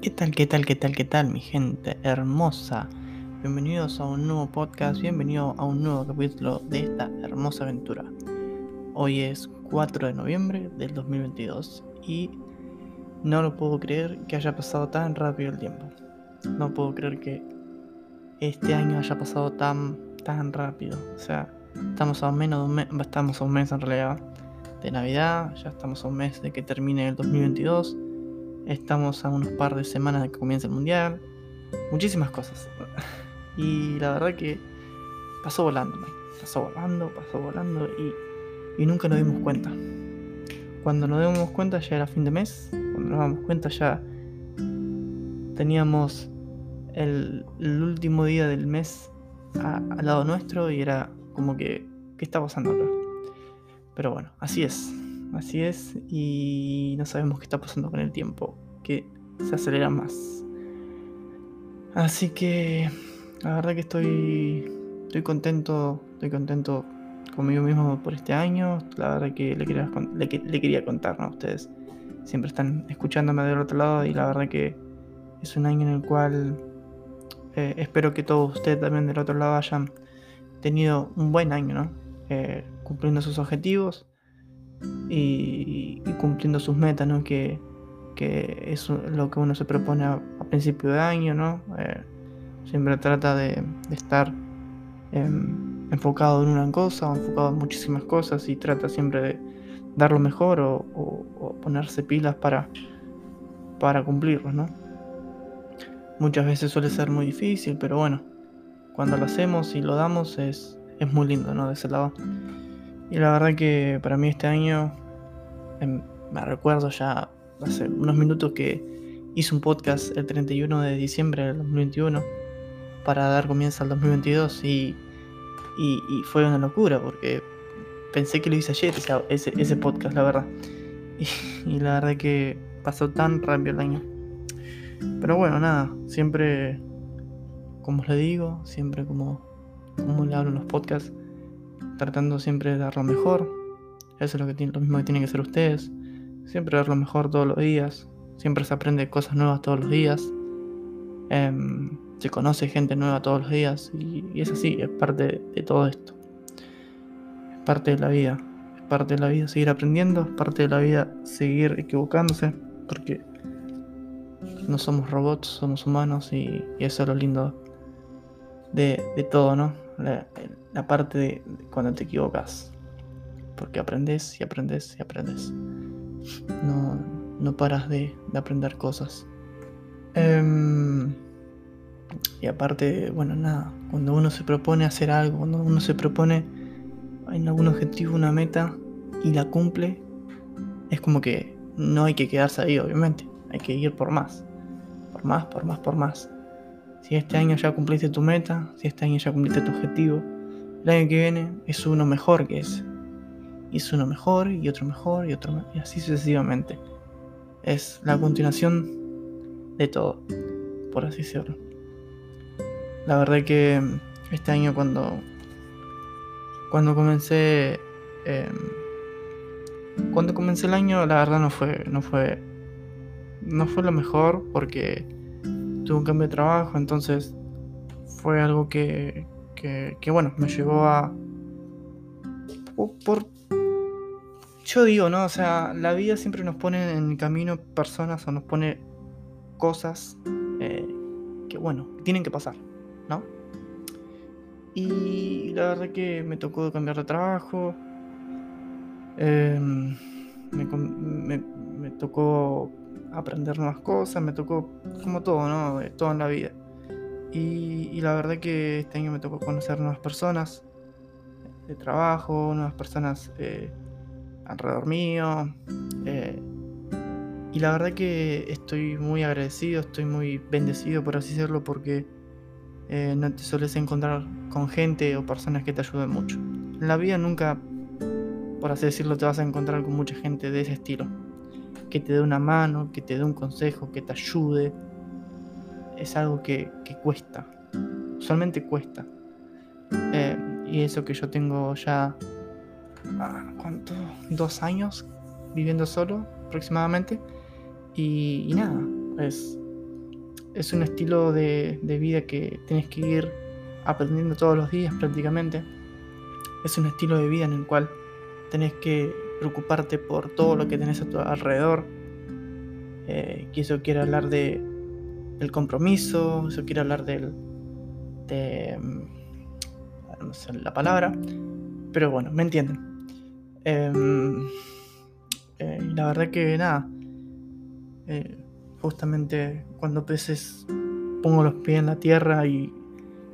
¿Qué tal, qué tal, qué tal, qué tal, mi gente hermosa? Bienvenidos a un nuevo podcast, bienvenido a un nuevo capítulo de esta hermosa aventura. Hoy es 4 de noviembre del 2022 y no lo puedo creer que haya pasado tan rápido el tiempo. No puedo creer que este año haya pasado tan, tan rápido. O sea, estamos a menos de un mes, estamos a un mes en realidad de Navidad, ya estamos a un mes de que termine el 2022 Estamos a unos par de semanas de que comience el mundial. Muchísimas cosas. Y la verdad que pasó volando, pasó volando, pasó volando y, nunca nos dimos cuenta. Cuando nos dimos cuenta ya era fin de mes. Cuando nos damos cuenta ya teníamos el, último día del mes al lado nuestro y era como que, ¿qué está pasando acá? Pero bueno, así es. Así es, y no sabemos qué está pasando con el tiempo, que se acelera más. Así que la verdad que estoy, estoy contento, estoy contento conmigo mismo por este año. La verdad que le quería, le, quería contar a ustedes. Siempre están escuchándome del otro lado y la verdad que es un año en el cual eh, espero que todos ustedes también del otro lado hayan tenido un buen año, ¿no? Eh, cumpliendo sus objetivos y, cumpliendo sus metas, ¿no? Que, es lo que uno se propone a, principio de año, ¿no? Eh, siempre trata de, estar em, enfocado en una cosa o enfocado en muchísimas cosas y trata siempre de dar lo mejor o, ponerse pilas para, para cumplirlos, ¿no? Muchas veces suele ser muy difícil, pero bueno, cuando lo hacemos y lo damos es, es muy lindo, ¿no? De ese lado. Y la verdad que para mí este año, em, me recuerdo ya hace unos minutos que hice un podcast el 31 de diciembre del 2021 para dar comienzo al 2022 y, y, fue una locura porque pensé que lo hice ayer, ese, ese podcast, la verdad. Y, la verdad que pasó tan rápido el año. Pero bueno, nada, siempre, como le digo, siempre como, como le hablo en los podcasts, tratando siempre de dar lo mejor. Eso es lo, que mismo que tienen que hacer ustedes. Siempre dar lo mejor todos los días. Siempre se aprende cosas nuevas todos los días. Em, se conoce gente nueva todos los días. Y, es así, es parte de, todo esto. Es parte de la vida. Es parte de la vida seguir aprendiendo. Es parte de la vida seguir equivocándose. Porque no somos robots, somos humanos. Y, eso es lo lindo de, de todo, ¿no? La, parte de, cuando te equivocas. Porque aprendes y aprendes y aprendes. No, no paras de, aprender cosas. Em, y aparte, bueno, nada, cuando uno se propone hacer algo, cuando uno se propone en algún objetivo, una meta y la cumple, es como que no hay que quedarse ahí, obviamente. Hay que ir por más. Por más, por más, por más. Si este año ya cumpliste tu meta, si este año ya cumpliste tu objetivo, el año que viene es uno mejor que ese. Y es uno mejor y otro mejor y otro mejor, y así sucesivamente. Es la continuación de todo, por así decirlo. La verdad que este año cuando cuando comencé em, cuando comencé el año la verdad no fue no fue no fue lo mejor porque tuve un cambio de trabajo, entonces fue algo que, que, bueno, me llevó a... Por, yo digo, ¿no? O sea, la vida siempre nos pone en el camino personas o nos pone cosas eh, que, bueno, tienen que pasar, ¿no? Y la verdad que me tocó cambiar de trabajo. Em, me, me, tocó aprender nuevas cosas, me tocó como todo, ¿no? Todo en la vida. Y, la verdad que este año me tocó conocer nuevas personas de trabajo, nuevas personas eh, alrededor mío. Eh, y la verdad que estoy muy agradecido, estoy muy bendecido, por así decirlo, porque eh, no te sueles encontrar con gente o personas que te ayuden mucho. En la vida nunca, por así decirlo, te vas a encontrar con mucha gente de ese estilo que te dé una mano, que te dé un consejo, que te ayude, es algo que, cuesta. Usualmente cuesta. Eh, y eso que yo tengo ya, ah, ¿cuánto? Dos años viviendo solo aproximadamente. Y, nada, pues es un estilo de, de vida que tienes que ir aprendiendo todos los días prácticamente. Es un estilo de vida en el cual tenés que preocuparte por todo lo que tenés a tu alrededor. Eh, que eso quiere hablar de el compromiso, eso quiere hablar del de mm, la palabra, pero bueno, me entienden. Em, eh, la verdad que nada, eh, justamente cuando peces pongo los pies en la tierra y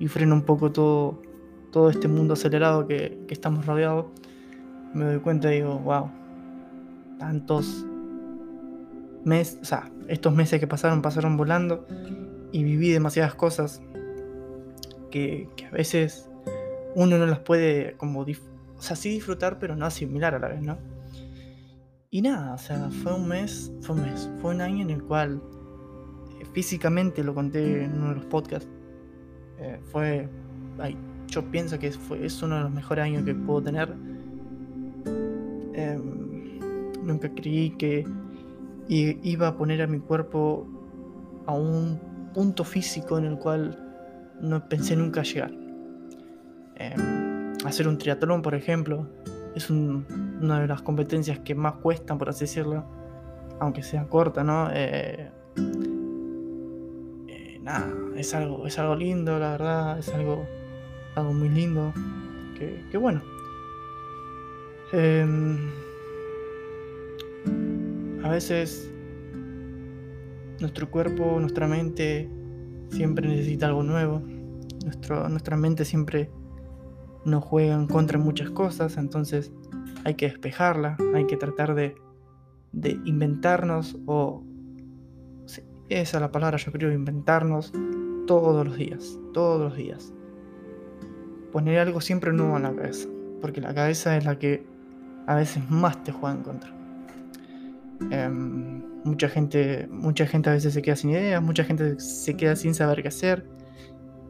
y freno un poco todo, todo este mundo acelerado que, estamos rodeados, me doy cuenta y digo, wow, tantos meses, o sea, estos meses que pasaron, pasaron volando y viví demasiadas cosas que, a veces uno no las puede como, o sea, sí disfrutar, pero no asimilar a la vez, ¿no? Y nada, o sea, fue un mes, fue un mes, fue un año en el cual eh, físicamente, lo conté en uno de los podcasts, eh, fue. yo pienso que fue, es uno de los mejores años que puedo tener. Em, nunca creí que iba a poner a mi cuerpo a un punto físico en el cual no pensé nunca llegar. Em, hacer un triatlón, por ejemplo, es una de las competencias que más cuestan, por así decirlo, aunque sea corta, ¿no? Eh, nada, es algo, es algo lindo, la verdad, es algo, algo muy lindo. Que, bueno. A veces nuestro cuerpo, nuestra mente siempre necesita algo nuevo. Nuestra mente siempre nos juega en contra de muchas cosas, entonces hay que despejarla, hay que tratar de, de inventarnos o esa es la palabra, yo creo, inventarnos todos los días, todos los días. Poner algo siempre nuevo en la cabeza, porque la cabeza es la que a veces más te juega en contra. Em, mucha gente, mucha gente a veces se queda sin ideas, mucha gente se queda sin saber qué hacer.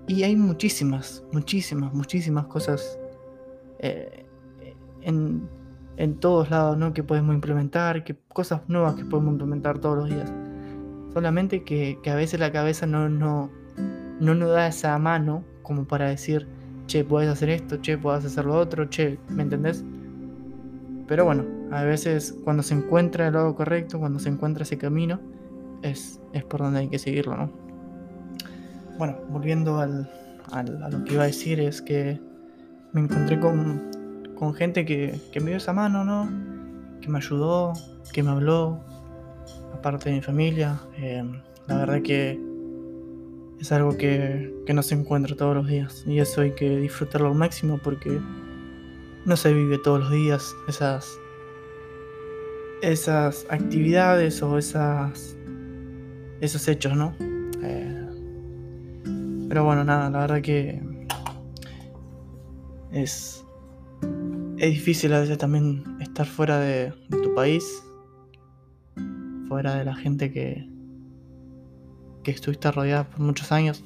Y hay muchísimas, muchísimas, muchísimas cosas eh, en, en, todos lados ¿no? que podemos implementar, que, cosas nuevas que podemos implementar todos los días. Solamente que, a veces la cabeza no, no, no nos da esa mano como para decir, che, puedes hacer esto, che, puedes hacer lo otro, che, ¿me entendés? Pero bueno, a veces cuando se encuentra el lado correcto, cuando se encuentra ese camino, es, es por donde hay que seguirlo, ¿no? Bueno, volviendo al, a lo que iba a decir, es que me encontré con, con gente que, me dio esa mano, ¿no? Que me ayudó, que me habló, parte de mi familia. Eh, la verdad que es algo que, que, no se encuentra todos los días y eso hay que disfrutarlo al máximo porque no se vive todos los días esas esas actividades o esas esos hechos, ¿no? Eh, pero bueno, nada, la verdad que es es difícil a veces también estar fuera de, tu país fuera de la gente que, que estuviste rodeada por muchos años.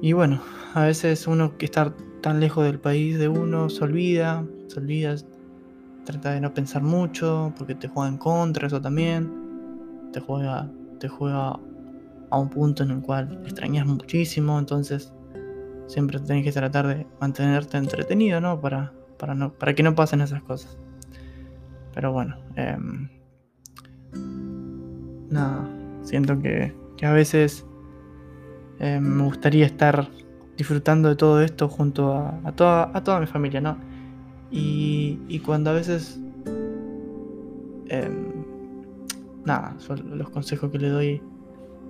Y bueno, a veces uno que está tan lejos del país de uno se olvida, se olvida, trata de no pensar mucho porque te juega en contra, eso también. Te juega, te juega a un punto en el cual extrañas muchísimo, entonces siempre tenés que tratar de mantenerte entretenido, ¿no? Para, para, no, para que no pasen esas cosas. Pero bueno, eh, nada, siento que, a veces eh, me gustaría estar disfrutando de todo esto junto a, toda, a toda mi familia, ¿no? Y, cuando a veces... Em, nada, son los consejos que le doy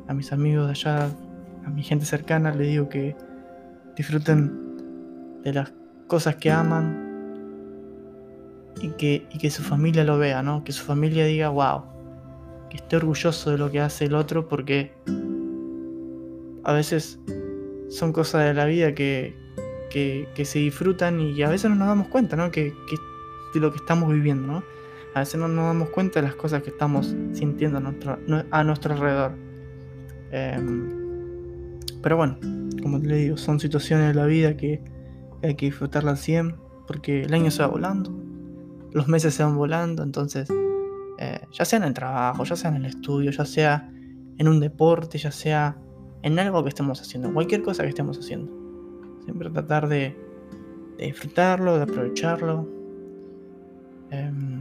a mis amigos de allá, a mi gente cercana, le digo que disfruten de las cosas que aman y que, y que su familia lo vea, ¿no? Que su familia diga, wow, esté orgulloso de lo que hace el otro porque a veces son cosas de la vida que, que, se disfrutan y a veces no nos damos cuenta, ¿no? Que, de lo que estamos viviendo, ¿no? A veces no nos damos cuenta de las cosas que estamos sintiendo a nuestro, alrededor. Em, pero bueno, como le digo, son situaciones de la vida que hay que disfrutarlas al 100 porque el año se va volando, los meses se van volando, entonces eh, ya sea en el trabajo, ya sea en el estudio, ya sea en un deporte, ya sea en algo que estemos haciendo, cualquier cosa que estemos haciendo. Siempre tratar de, disfrutarlo, de aprovecharlo. Em,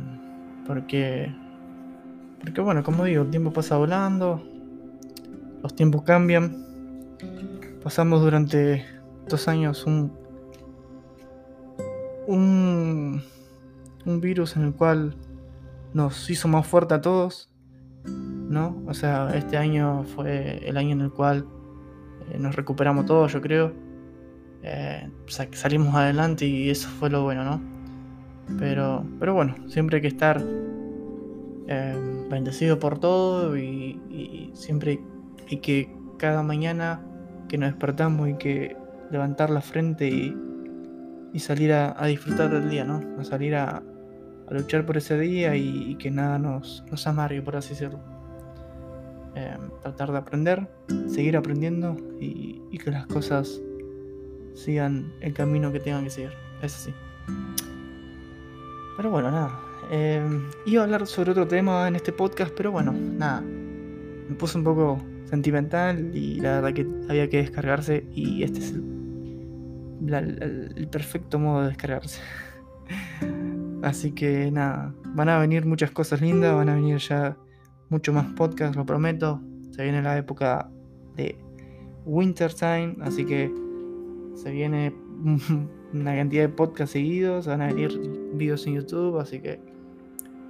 porque, porque, bueno, como digo, el tiempo pasa volando, los tiempos cambian. Pasamos durante dos años un, un, un virus en el cual nos hizo más fuerte a todos, ¿no? O sea, este año fue el año en el cual eh, nos recuperamos todos, yo creo. Eh, salimos adelante y eso fue lo bueno, ¿no? Pero, pero bueno, siempre hay que estar eh, bendecido por todo y, siempre hay que cada mañana que nos despertamos y que levantar la frente y, salir a, disfrutar del día, ¿no? A salir a, luchar por ese día y, que nada nos, amargue, por así decirlo. Em, tratar de aprender, seguir aprendiendo y, que las cosas sigan el camino que tengan que seguir. Es así. Pero bueno, nada. Em, iba a hablar sobre otro tema en este podcast, pero bueno, nada. Me puse un poco sentimental y la verdad que había que descargarse y este es el, el perfecto modo de descargarse. Así que nada, van a venir muchas cosas lindas, van a venir ya mucho más podcast, lo prometo. Se viene la época de Winter Time, así que se viene una cantidad de podcasts seguidos, van a venir videos en YouTube, así que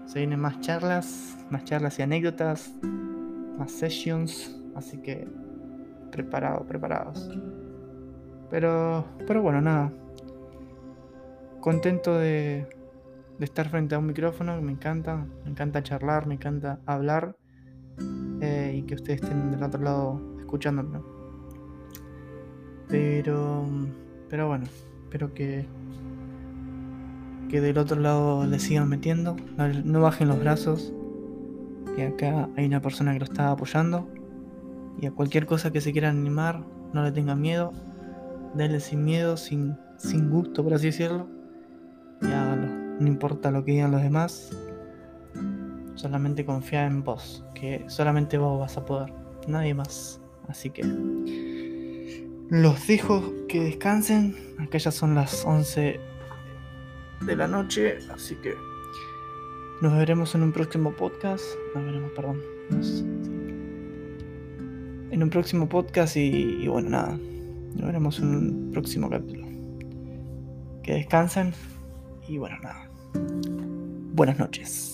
se vienen más charlas, más charlas y anécdotas, más sessions, así que preparados, preparados. Pero, pero bueno, nada. Contento de, de estar frente a un micrófono, me encanta, me encanta charlar, me encanta hablar eh, y que ustedes estén del otro lado escuchándome. Pero, pero bueno, espero que, que del otro lado le sigan metiendo, no bajen los brazos, que acá hay una persona que lo está apoyando. Y a cualquier cosa que se quieran animar, no le tengan miedo, denle sin miedo, sin, sin gusto, por así decirlo, y háganlo no importa lo que digan los demás, solamente confía en vos, que solamente vos vas a poder, nadie más. Así que los dejo que descansen, acá ya son las 11 de la noche, así que nos veremos en un próximo podcast, nos veremos, perdón, en un próximo podcast y, y bueno, nada, nos veremos en un próximo capítulo. Que descansen y bueno, nada. Buenas noches.